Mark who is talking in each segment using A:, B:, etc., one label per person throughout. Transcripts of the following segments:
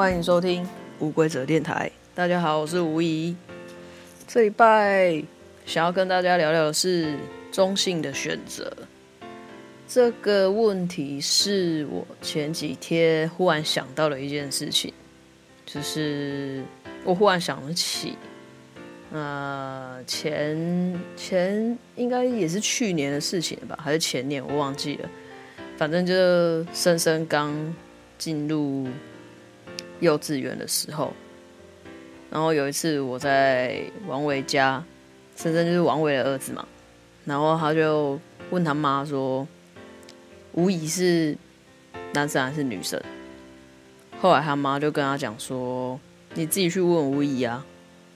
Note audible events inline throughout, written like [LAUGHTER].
A: 欢迎收听无规则电台。大家好，我是吴怡。这礼拜想要跟大家聊聊的是中性的选择。这个问题是我前几天忽然想到的一件事情，就是我忽然想得起，呃，前前应该也是去年的事情吧，还是前年，我忘记了。反正就是深深刚进入幼稚园的时候，然后有一次我在王伟家，深深就是王伟的儿子嘛，然后他就问他妈说：“吴怡是男生还是女生？”后来他妈就跟他讲说：“你自己去问吴怡啊。”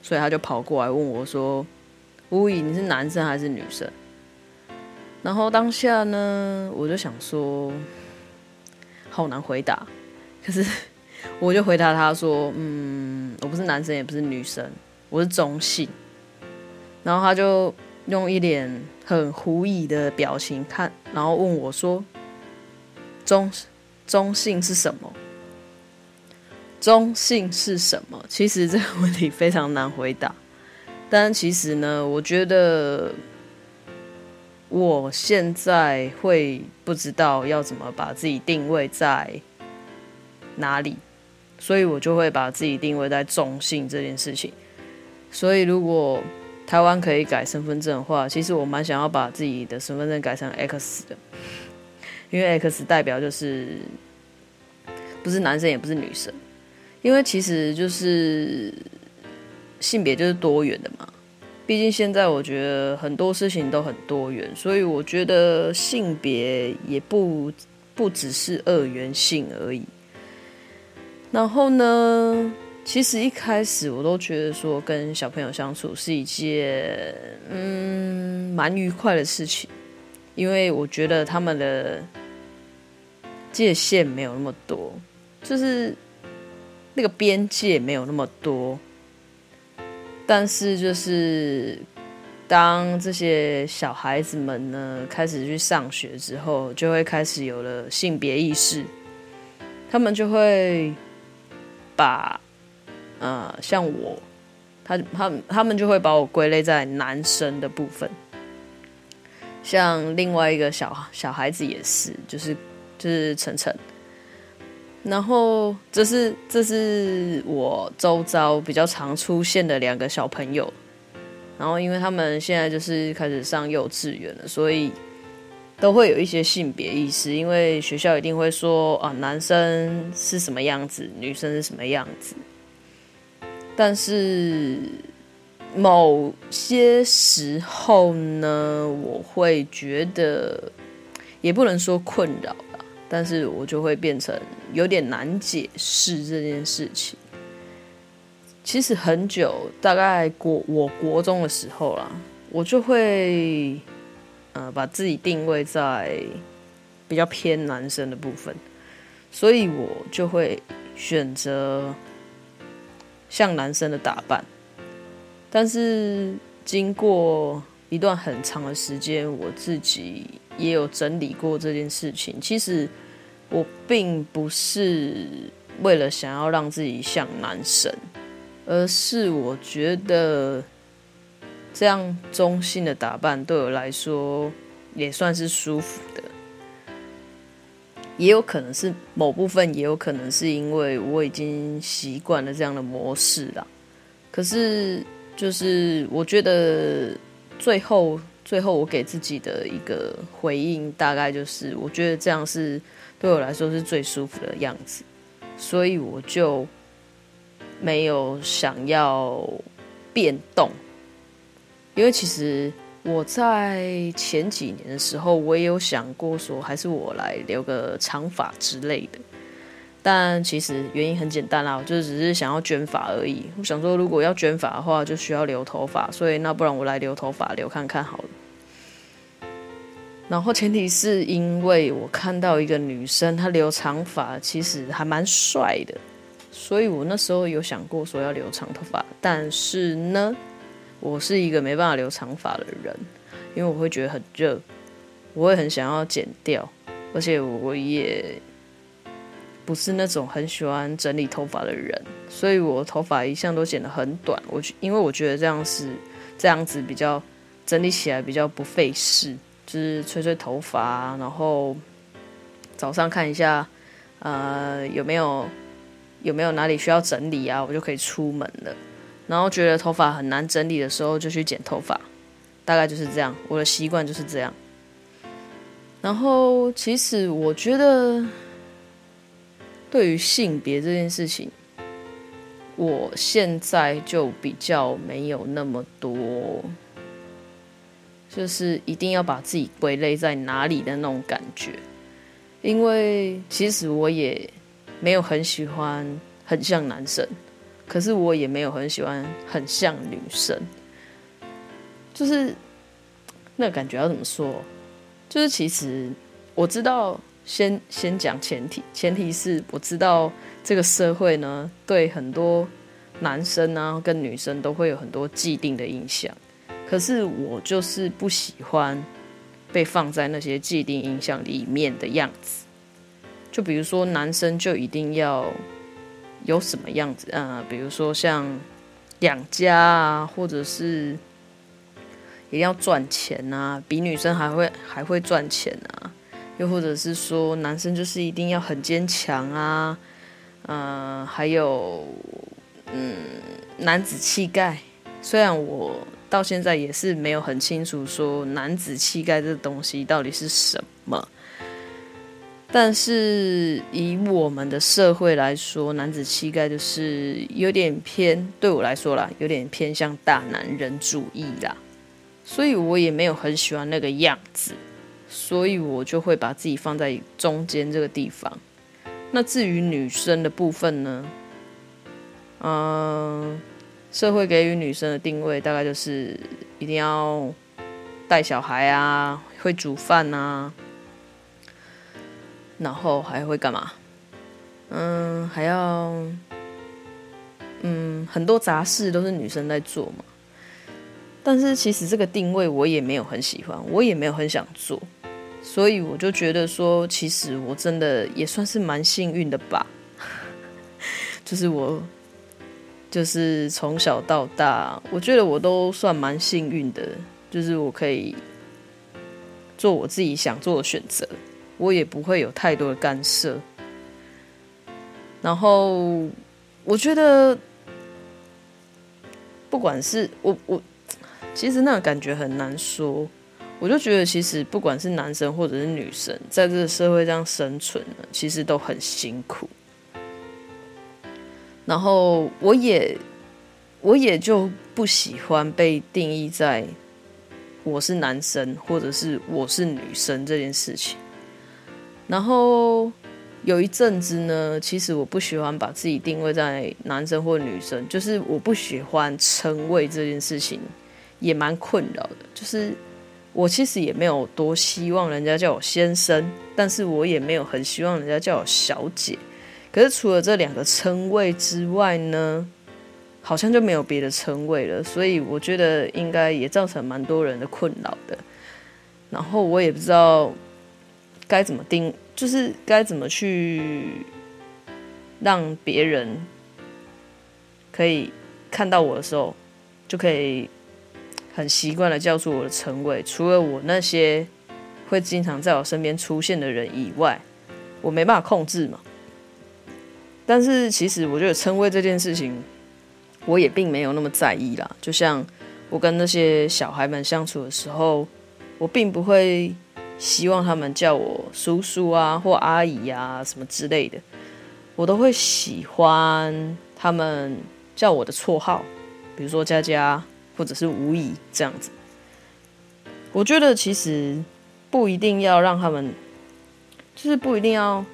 A: 所以他就跑过来问我说：“吴怡，你是男生还是女生？”然后当下呢，我就想说，好难回答，可是。我就回答他说：“嗯，我不是男生，也不是女生，我是中性。”然后他就用一脸很狐疑的表情看，然后问我说：“中中性是什么？中性是什么？”其实这个问题非常难回答，但其实呢，我觉得我现在会不知道要怎么把自己定位在哪里。所以我就会把自己定位在中性这件事情。所以如果台湾可以改身份证的话，其实我蛮想要把自己的身份证改成 X 的，因为 X 代表就是不是男生也不是女生，因为其实就是性别就是多元的嘛。毕竟现在我觉得很多事情都很多元，所以我觉得性别也不不只是二元性而已。然后呢，其实一开始我都觉得说跟小朋友相处是一件嗯蛮愉快的事情，因为我觉得他们的界限没有那么多，就是那个边界没有那么多。但是就是当这些小孩子们呢开始去上学之后，就会开始有了性别意识，他们就会。把，呃，像我，他他他们就会把我归类在男生的部分。像另外一个小小孩子也是，就是就是晨晨。然后这是这是我周遭比较常出现的两个小朋友。然后因为他们现在就是开始上幼稚园了，所以。都会有一些性别意识，因为学校一定会说啊，男生是什么样子，女生是什么样子。但是某些时候呢，我会觉得也不能说困扰吧，但是我就会变成有点难解释这件事情。其实很久，大概国我国中的时候啦，我就会。呃，把自己定位在比较偏男生的部分，所以我就会选择像男生的打扮。但是经过一段很长的时间，我自己也有整理过这件事情。其实我并不是为了想要让自己像男生，而是我觉得。这样中性的打扮对我来说也算是舒服的，也有可能是某部分，也有可能是因为我已经习惯了这样的模式啦。可是，就是我觉得最后，最后我给自己的一个回应，大概就是我觉得这样是对我来说是最舒服的样子，所以我就没有想要变动。因为其实我在前几年的时候，我也有想过说，还是我来留个长发之类的。但其实原因很简单啦，我就只是想要卷发而已。我想说，如果要卷发的话，就需要留头发，所以那不然我来留头发，留看看好了。然后前提是因为我看到一个女生，她留长发，其实还蛮帅的，所以我那时候有想过说要留长头发，但是呢。我是一个没办法留长发的人，因为我会觉得很热，我会很想要剪掉，而且我也不是那种很喜欢整理头发的人，所以我头发一向都剪得很短。我因为我觉得这样是这样子比较整理起来比较不费事，就是吹吹头发，然后早上看一下，呃，有没有有没有哪里需要整理啊，我就可以出门了。然后觉得头发很难整理的时候，就去剪头发，大概就是这样。我的习惯就是这样。然后，其实我觉得，对于性别这件事情，我现在就比较没有那么多，就是一定要把自己归类在哪里的那种感觉。因为其实我也没有很喜欢很像男生。可是我也没有很喜欢很像女生，就是那感觉要怎么说？就是其实我知道，先先讲前提，前提是我知道这个社会呢，对很多男生啊跟女生都会有很多既定的印象。可是我就是不喜欢被放在那些既定印象里面的样子。就比如说男生就一定要。有什么样子啊、呃？比如说像养家啊，或者是一定要赚钱啊，比女生还会还会赚钱啊。又或者是说男生就是一定要很坚强啊，嗯、呃，还有嗯男子气概。虽然我到现在也是没有很清楚说男子气概这东西到底是什么。但是以我们的社会来说，男子气概就是有点偏，对我来说啦，有点偏向大男人主义啦，所以我也没有很喜欢那个样子，所以我就会把自己放在中间这个地方。那至于女生的部分呢，嗯，社会给予女生的定位大概就是一定要带小孩啊，会煮饭啊。然后还会干嘛？嗯，还要，嗯，很多杂事都是女生在做嘛。但是其实这个定位我也没有很喜欢，我也没有很想做，所以我就觉得说，其实我真的也算是蛮幸运的吧。[LAUGHS] 就是我，就是从小到大，我觉得我都算蛮幸运的，就是我可以做我自己想做的选择。我也不会有太多的干涉，然后我觉得，不管是我我，其实那种感觉很难说。我就觉得，其实不管是男生或者是女生，在这个社会上生存呢，其实都很辛苦。然后我也我也就不喜欢被定义在我是男生或者是我是女生这件事情。然后有一阵子呢，其实我不喜欢把自己定位在男生或女生，就是我不喜欢称谓这件事情，也蛮困扰的。就是我其实也没有多希望人家叫我先生，但是我也没有很希望人家叫我小姐。可是除了这两个称谓之外呢，好像就没有别的称谓了。所以我觉得应该也造成蛮多人的困扰的。然后我也不知道。该怎么定？就是该怎么去让别人可以看到我的时候，就可以很习惯的叫出我的称谓。除了我那些会经常在我身边出现的人以外，我没办法控制嘛。但是其实我觉得称谓这件事情，我也并没有那么在意啦。就像我跟那些小孩们相处的时候，我并不会。希望他们叫我叔叔啊，或阿姨啊，什么之类的，我都会喜欢他们叫我的绰号，比如说佳佳，或者是吴姨这样子。我觉得其实不一定要让他们，就是不一定要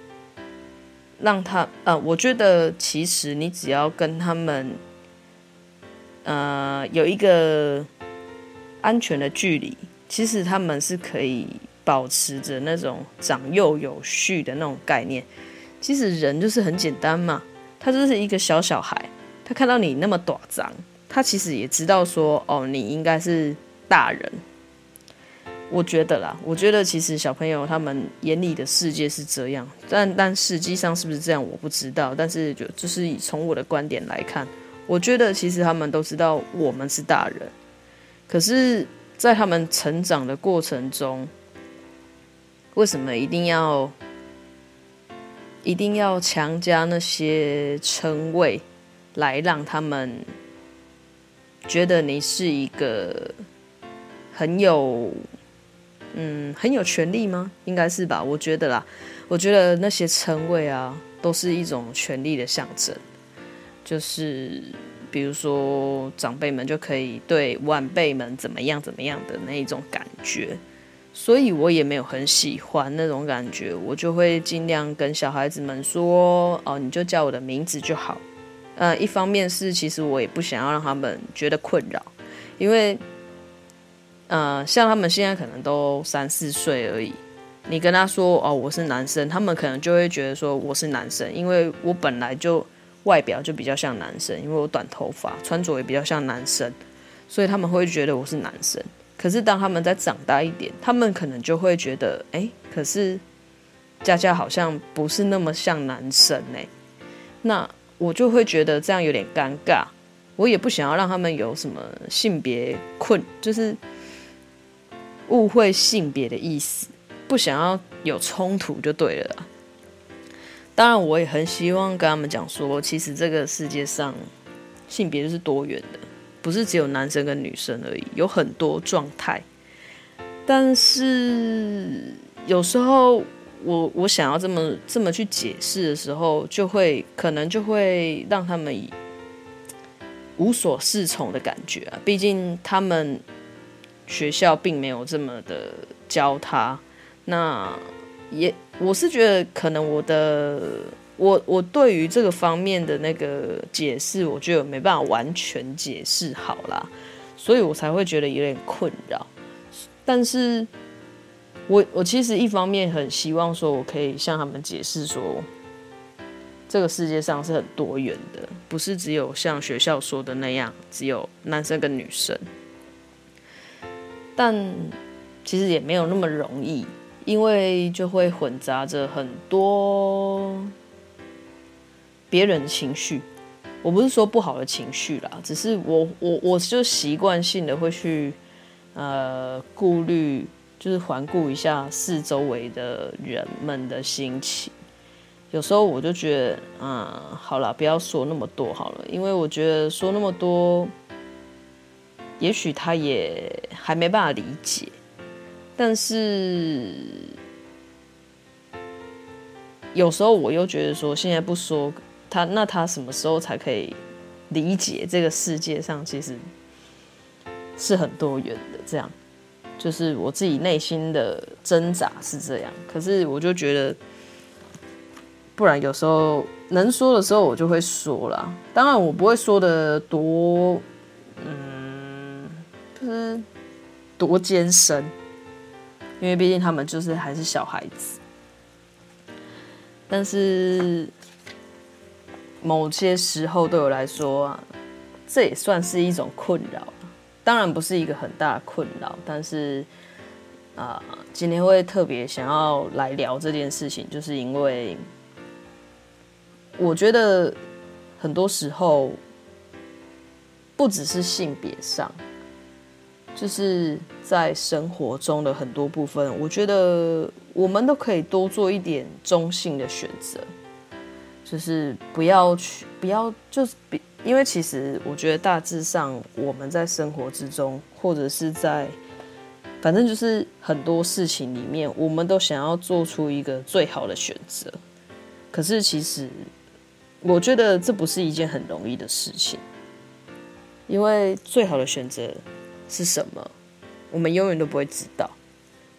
A: 让他，呃，我觉得其实你只要跟他们，呃，有一个安全的距离，其实他们是可以。保持着那种长幼有序的那种概念，其实人就是很简单嘛。他就是一个小小孩，他看到你那么短脏，他其实也知道说，哦，你应该是大人。我觉得啦，我觉得其实小朋友他们眼里的世界是这样，但但实际上是不是这样我不知道。但是就就是以从我的观点来看，我觉得其实他们都知道我们是大人，可是，在他们成长的过程中，为什么一定要一定要强加那些称谓，来让他们觉得你是一个很有。嗯，很有权利吗？应该是吧。我觉得啦，我觉得那些称谓啊，都是一种权力的象征。就是比如说，长辈们就可以对晚辈们怎么样怎么样的那一种感觉。所以我也没有很喜欢那种感觉，我就会尽量跟小孩子们说：“哦，你就叫我的名字就好。”呃，一方面是其实我也不想要让他们觉得困扰，因为。呃，像他们现在可能都三四岁而已，你跟他说哦，我是男生，他们可能就会觉得说我是男生，因为我本来就外表就比较像男生，因为我短头发，穿着也比较像男生，所以他们会觉得我是男生。可是当他们再长大一点，他们可能就会觉得，哎，可是佳佳好像不是那么像男生哎，那我就会觉得这样有点尴尬，我也不想要让他们有什么性别困，就是。误会性别的意思，不想要有冲突就对了。当然，我也很希望跟他们讲说，其实这个世界上性别就是多元的，不是只有男生跟女生而已，有很多状态。但是有时候我我想要这么这么去解释的时候，就会可能就会让他们无所适从的感觉啊。毕竟他们。学校并没有这么的教他，那也我是觉得可能我的我我对于这个方面的那个解释，我觉得没办法完全解释好啦，所以我才会觉得有点困扰。但是我我其实一方面很希望说，我可以向他们解释说，这个世界上是很多元的，不是只有像学校说的那样，只有男生跟女生。但其实也没有那么容易，因为就会混杂着很多别人的情绪。我不是说不好的情绪啦，只是我我我就习惯性的会去呃顾虑，就是环顾一下四周围的人们的心情。有时候我就觉得，嗯，好了，不要说那么多好了，因为我觉得说那么多。也许他也还没办法理解，但是有时候我又觉得说，现在不说他，那他什么时候才可以理解这个世界上其实是很多元的？这样就是我自己内心的挣扎是这样。可是我就觉得，不然有时候能说的时候我就会说啦。当然我不会说的多，嗯。就是多艰深，因为毕竟他们就是还是小孩子。但是某些时候对我来说啊，这也算是一种困扰。当然不是一个很大的困扰，但是啊，今天会特别想要来聊这件事情，就是因为我觉得很多时候不只是性别上。就是在生活中的很多部分，我觉得我们都可以多做一点中性的选择，就是不要去，不要就是比，因为其实我觉得大致上我们在生活之中，或者是在，反正就是很多事情里面，我们都想要做出一个最好的选择。可是其实我觉得这不是一件很容易的事情，因为最好的选择。是什么？我们永远都不会知道。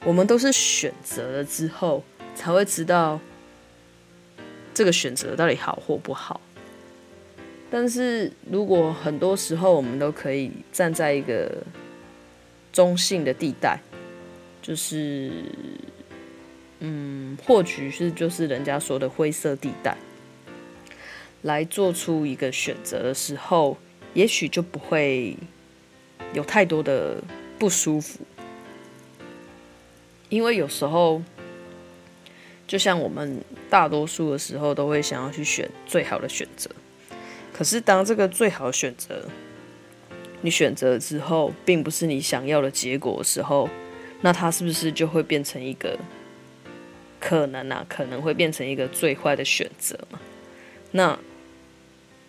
A: 我们都是选择了之后，才会知道这个选择到底好或不好。但是如果很多时候我们都可以站在一个中性的地带，就是，嗯，或许是就是人家说的灰色地带，来做出一个选择的时候，也许就不会。有太多的不舒服，因为有时候，就像我们大多数的时候都会想要去选最好的选择，可是当这个最好的选择你选择之后，并不是你想要的结果的时候，那它是不是就会变成一个可能啊？可能会变成一个最坏的选择嘛？那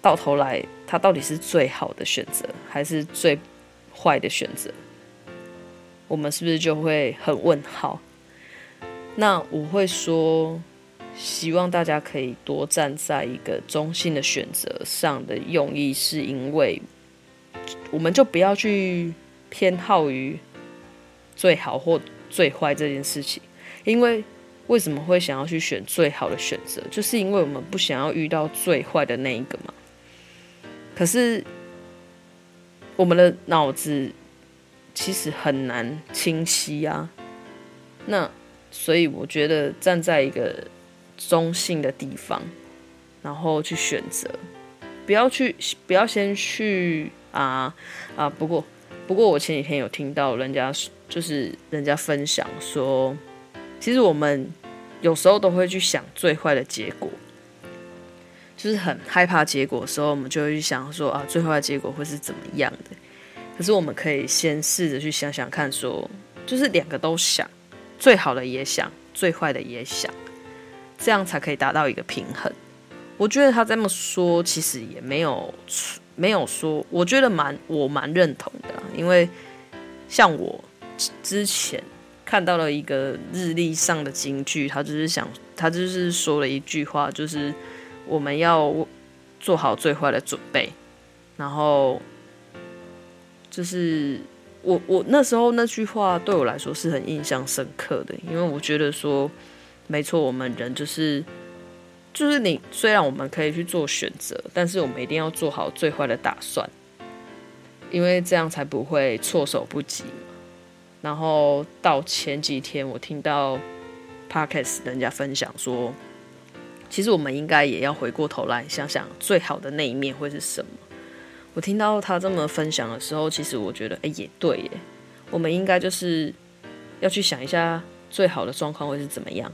A: 到头来，它到底是最好的选择，还是最坏的选择？我们是不是就会很问号？那我会说，希望大家可以多站在一个中性的选择上的用意，是因为我们就不要去偏好于最好或最坏这件事情。因为为什么会想要去选最好的选择，就是因为我们不想要遇到最坏的那一个嘛。可是我们的脑子其实很难清晰啊。那。所以我觉得站在一个中性的地方，然后去选择，不要去，不要先去啊啊！不过，不过我前几天有听到人家就是人家分享说，其实我们有时候都会去想最坏的结果，就是很害怕结果的时候，我们就会去想说啊，最坏的结果会是怎么样的？可是我们可以先试着去想想看，说就是两个都想。最好的也想，最坏的也想，这样才可以达到一个平衡。我觉得他这么说，其实也没有没有说，我觉得蛮我蛮认同的。因为像我之前看到了一个日历上的金句，他就是想，他就是说了一句话，就是我们要做好最坏的准备，然后就是。我我那时候那句话对我来说是很印象深刻的，因为我觉得说，没错，我们人就是就是你，虽然我们可以去做选择，但是我们一定要做好最坏的打算，因为这样才不会措手不及。然后到前几天，我听到 Podcast 人家分享说，其实我们应该也要回过头来想想，最好的那一面会是什么。我听到他这么分享的时候，其实我觉得，哎，也对耶。我们应该就是要去想一下最好的状况会是怎么样，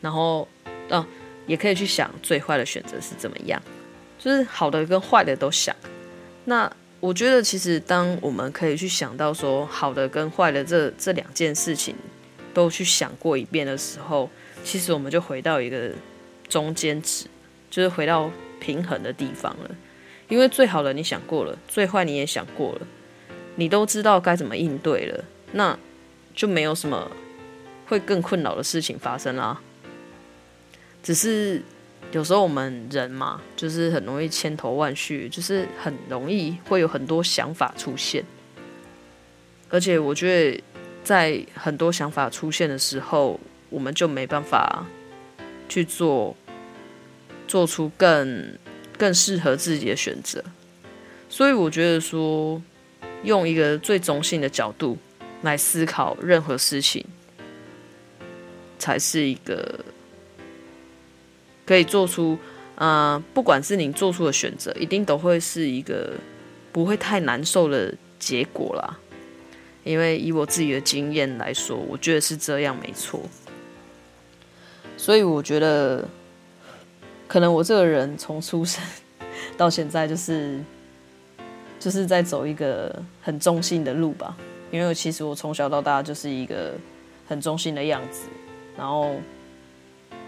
A: 然后，啊，也可以去想最坏的选择是怎么样，就是好的跟坏的都想。那我觉得，其实当我们可以去想到说好的跟坏的这这两件事情都去想过一遍的时候，其实我们就回到一个中间值，就是回到平衡的地方了。因为最好的你想过了，最坏你也想过了，你都知道该怎么应对了，那就没有什么会更困扰的事情发生啦。只是有时候我们人嘛，就是很容易千头万绪，就是很容易会有很多想法出现，而且我觉得在很多想法出现的时候，我们就没办法去做，做出更。更适合自己的选择，所以我觉得说，用一个最中性的角度来思考任何事情，才是一个可以做出，呃，不管是你做出的选择，一定都会是一个不会太难受的结果啦。因为以我自己的经验来说，我觉得是这样，没错。所以我觉得。可能我这个人从出生 [LAUGHS] 到现在，就是就是在走一个很中性的路吧。因为其实我从小到大就是一个很中性的样子。然后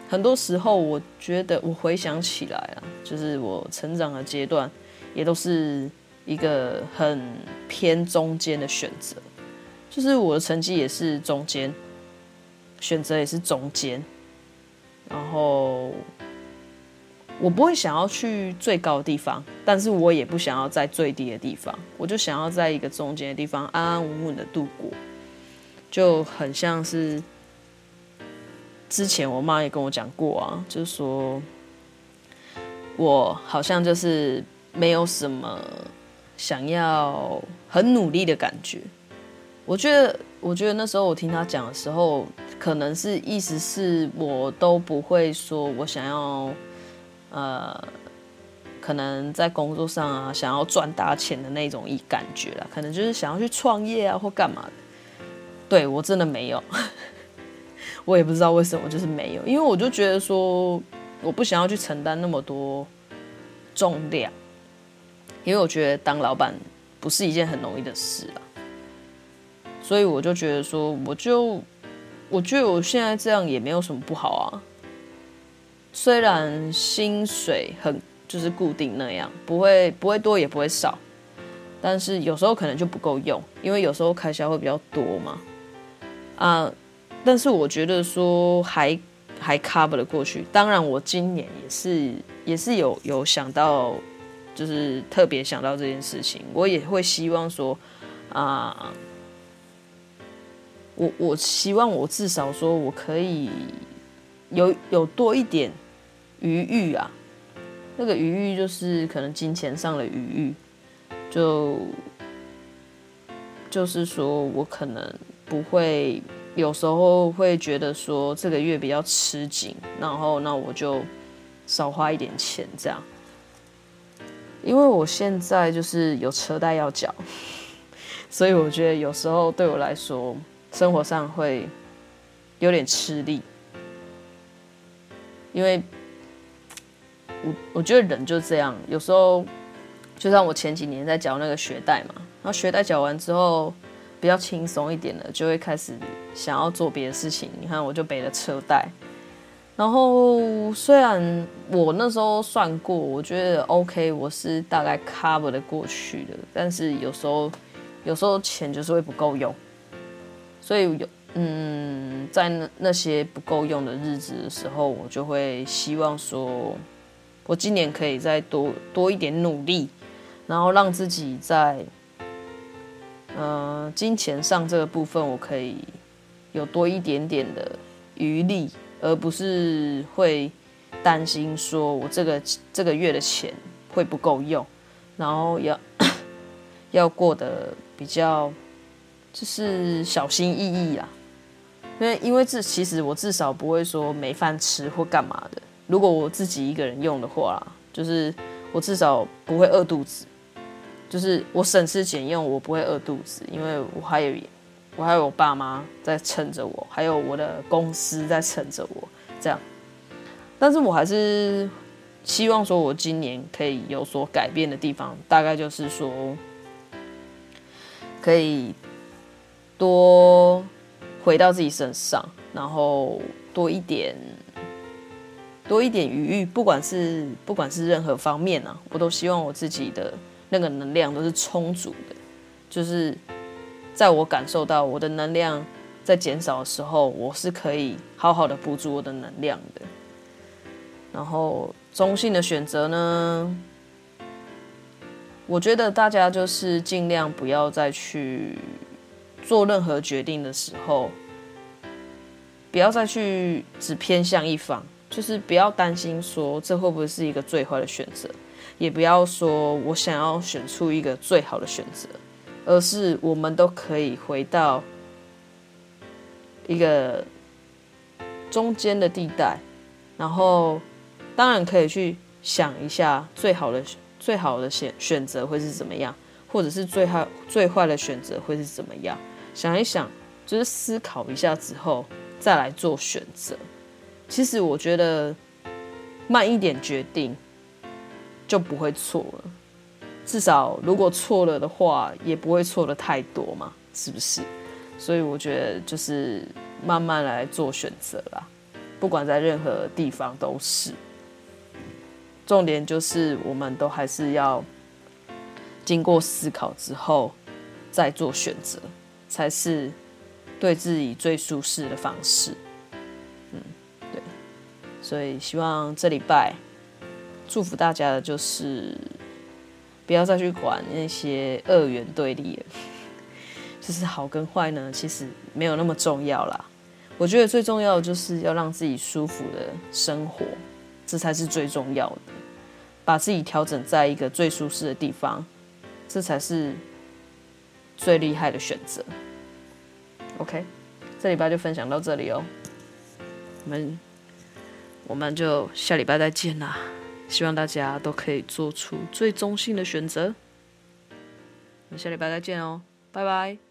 A: 很多时候，我觉得我回想起来啊，就是我成长的阶段，也都是一个很偏中间的选择。就是我的成绩也是中间，选择也是中间，然后。我不会想要去最高的地方，但是我也不想要在最低的地方，我就想要在一个中间的地方安安稳稳的度过，就很像是之前我妈也跟我讲过啊，就是说我好像就是没有什么想要很努力的感觉。我觉得，我觉得那时候我听她讲的时候，可能是意思是我都不会说我想要。呃，可能在工作上啊，想要赚大钱的那种一感觉啦，可能就是想要去创业啊或干嘛的。对，我真的没有，[LAUGHS] 我也不知道为什么就是没有，因为我就觉得说我不想要去承担那么多重量，因为我觉得当老板不是一件很容易的事啊，所以我就觉得说我就我觉得我现在这样也没有什么不好啊，虽然薪水很就是固定那样，不会不会多也不会少。但是有时候可能就不够用，因为有时候开销会比较多嘛。啊，但是我觉得说还还 cover 得过去。当然，我今年也是也是有有想到，就是特别想到这件事情，我也会希望说啊，我我希望我至少说我可以有有多一点余裕啊。那个余裕就是可能金钱上的余裕。就就是说，我可能不会，有时候会觉得说这个月比较吃紧，然后那我就少花一点钱这样。因为我现在就是有车贷要缴，[LAUGHS] 所以我觉得有时候对我来说，生活上会有点吃力。因为我我觉得人就这样，有时候。就像我前几年在缴那个学贷嘛，然后学贷缴完之后比较轻松一点了，就会开始想要做别的事情。你看，我就背了车贷，然后虽然我那时候算过，我觉得 OK，我是大概 cover 的过去的，但是有时候有时候钱就是会不够用，所以有嗯，在那那些不够用的日子的时候，我就会希望说，我今年可以再多多一点努力。然后让自己在，呃，金钱上这个部分，我可以有多一点点的余力，而不是会担心说我这个这个月的钱会不够用，然后要要过得比较就是小心翼翼啦。因为因为这其实我至少不会说没饭吃或干嘛的。如果我自己一个人用的话，就是我至少不会饿肚子。就是我省吃俭用，我不会饿肚子，因为我还有我还有我爸妈在撑着我，还有我的公司在撑着我，这样。但是我还是希望说，我今年可以有所改变的地方，大概就是说，可以多回到自己身上，然后多一点多一点余裕，不管是不管是任何方面啊，我都希望我自己的。那个能量都是充足的，就是在我感受到我的能量在减少的时候，我是可以好好的补足我的能量的。然后中性的选择呢，我觉得大家就是尽量不要再去做任何决定的时候，不要再去只偏向一方，就是不要担心说这会不会是一个最坏的选择。也不要说我想要选出一个最好的选择，而是我们都可以回到一个中间的地带，然后当然可以去想一下最好的最好的选选择会是怎么样，或者是最坏最坏的选择会是怎么样，想一想，就是思考一下之后再来做选择。其实我觉得慢一点决定。就不会错了，至少如果错了的话，也不会错的太多嘛，是不是？所以我觉得就是慢慢来做选择啦，不管在任何地方都是。重点就是我们都还是要经过思考之后再做选择，才是对自己最舒适的方式。所以希望这礼拜。祝福大家的就是不要再去管那些二元对立了，[LAUGHS] 就是好跟坏呢，其实没有那么重要啦。我觉得最重要的就是要让自己舒服的生活，这才是最重要的。把自己调整在一个最舒适的地方，这才是最厉害的选择。OK，这礼拜就分享到这里哦，我们我们就下礼拜再见啦。希望大家都可以做出最中性的选择。我们下礼拜再见哦，拜拜。